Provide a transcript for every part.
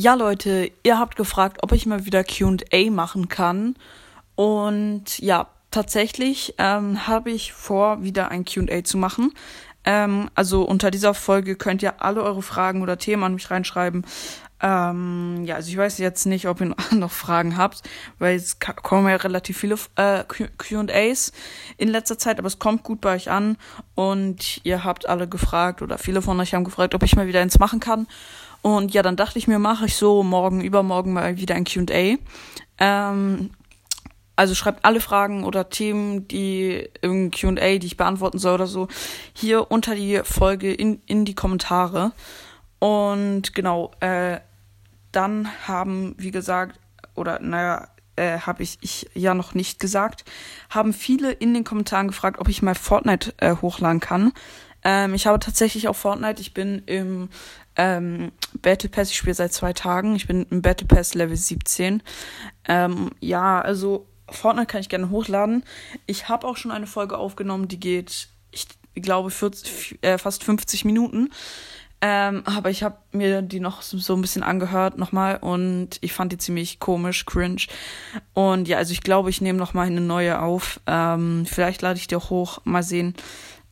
Ja, Leute, ihr habt gefragt, ob ich mal wieder QA machen kann. Und ja, tatsächlich ähm, habe ich vor, wieder ein QA zu machen. Ähm, also unter dieser Folge könnt ihr alle eure Fragen oder Themen an mich reinschreiben. Ähm, ja, also ich weiß jetzt nicht, ob ihr noch Fragen habt, weil es kommen ja relativ viele äh, QAs in letzter Zeit, aber es kommt gut bei euch an und ihr habt alle gefragt oder viele von euch haben gefragt, ob ich mal wieder eins machen kann. Und ja, dann dachte ich mir, mache ich so morgen, übermorgen mal wieder ein QA. Ähm, also schreibt alle Fragen oder Themen, die im QA, die ich beantworten soll oder so, hier unter die Folge in, in die Kommentare. Und genau, äh, dann haben, wie gesagt, oder naja, äh, habe ich, ich ja noch nicht gesagt, haben viele in den Kommentaren gefragt, ob ich mal Fortnite äh, hochladen kann. Ähm, ich habe tatsächlich auch Fortnite. Ich bin im ähm, Battle Pass. Ich spiele seit zwei Tagen. Ich bin im Battle Pass Level 17. Ähm, ja, also Fortnite kann ich gerne hochladen. Ich habe auch schon eine Folge aufgenommen, die geht, ich glaube, 40, äh, fast 50 Minuten. Ähm, aber ich habe mir die noch so ein bisschen angehört nochmal und ich fand die ziemlich komisch, cringe. Und ja, also ich glaube, ich nehme nochmal eine neue auf. Ähm, vielleicht lade ich die auch hoch, mal sehen.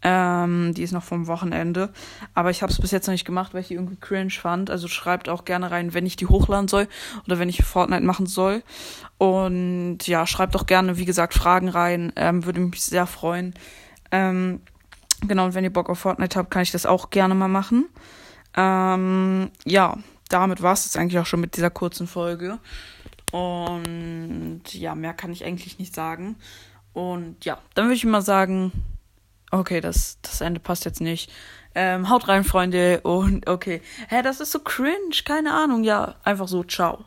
Ähm, die ist noch vom Wochenende. Aber ich habe es bis jetzt noch nicht gemacht, weil ich die irgendwie cringe fand. Also schreibt auch gerne rein, wenn ich die hochladen soll oder wenn ich Fortnite machen soll. Und ja, schreibt auch gerne, wie gesagt, Fragen rein. Ähm, würde mich sehr freuen. Ähm, Genau, und wenn ihr Bock auf Fortnite habt, kann ich das auch gerne mal machen. Ähm, ja, damit war es jetzt eigentlich auch schon mit dieser kurzen Folge. Und ja, mehr kann ich eigentlich nicht sagen. Und ja, dann würde ich mal sagen, okay, das, das Ende passt jetzt nicht. Ähm, haut rein, Freunde. Und okay. Hä, das ist so cringe. Keine Ahnung. Ja, einfach so. Ciao.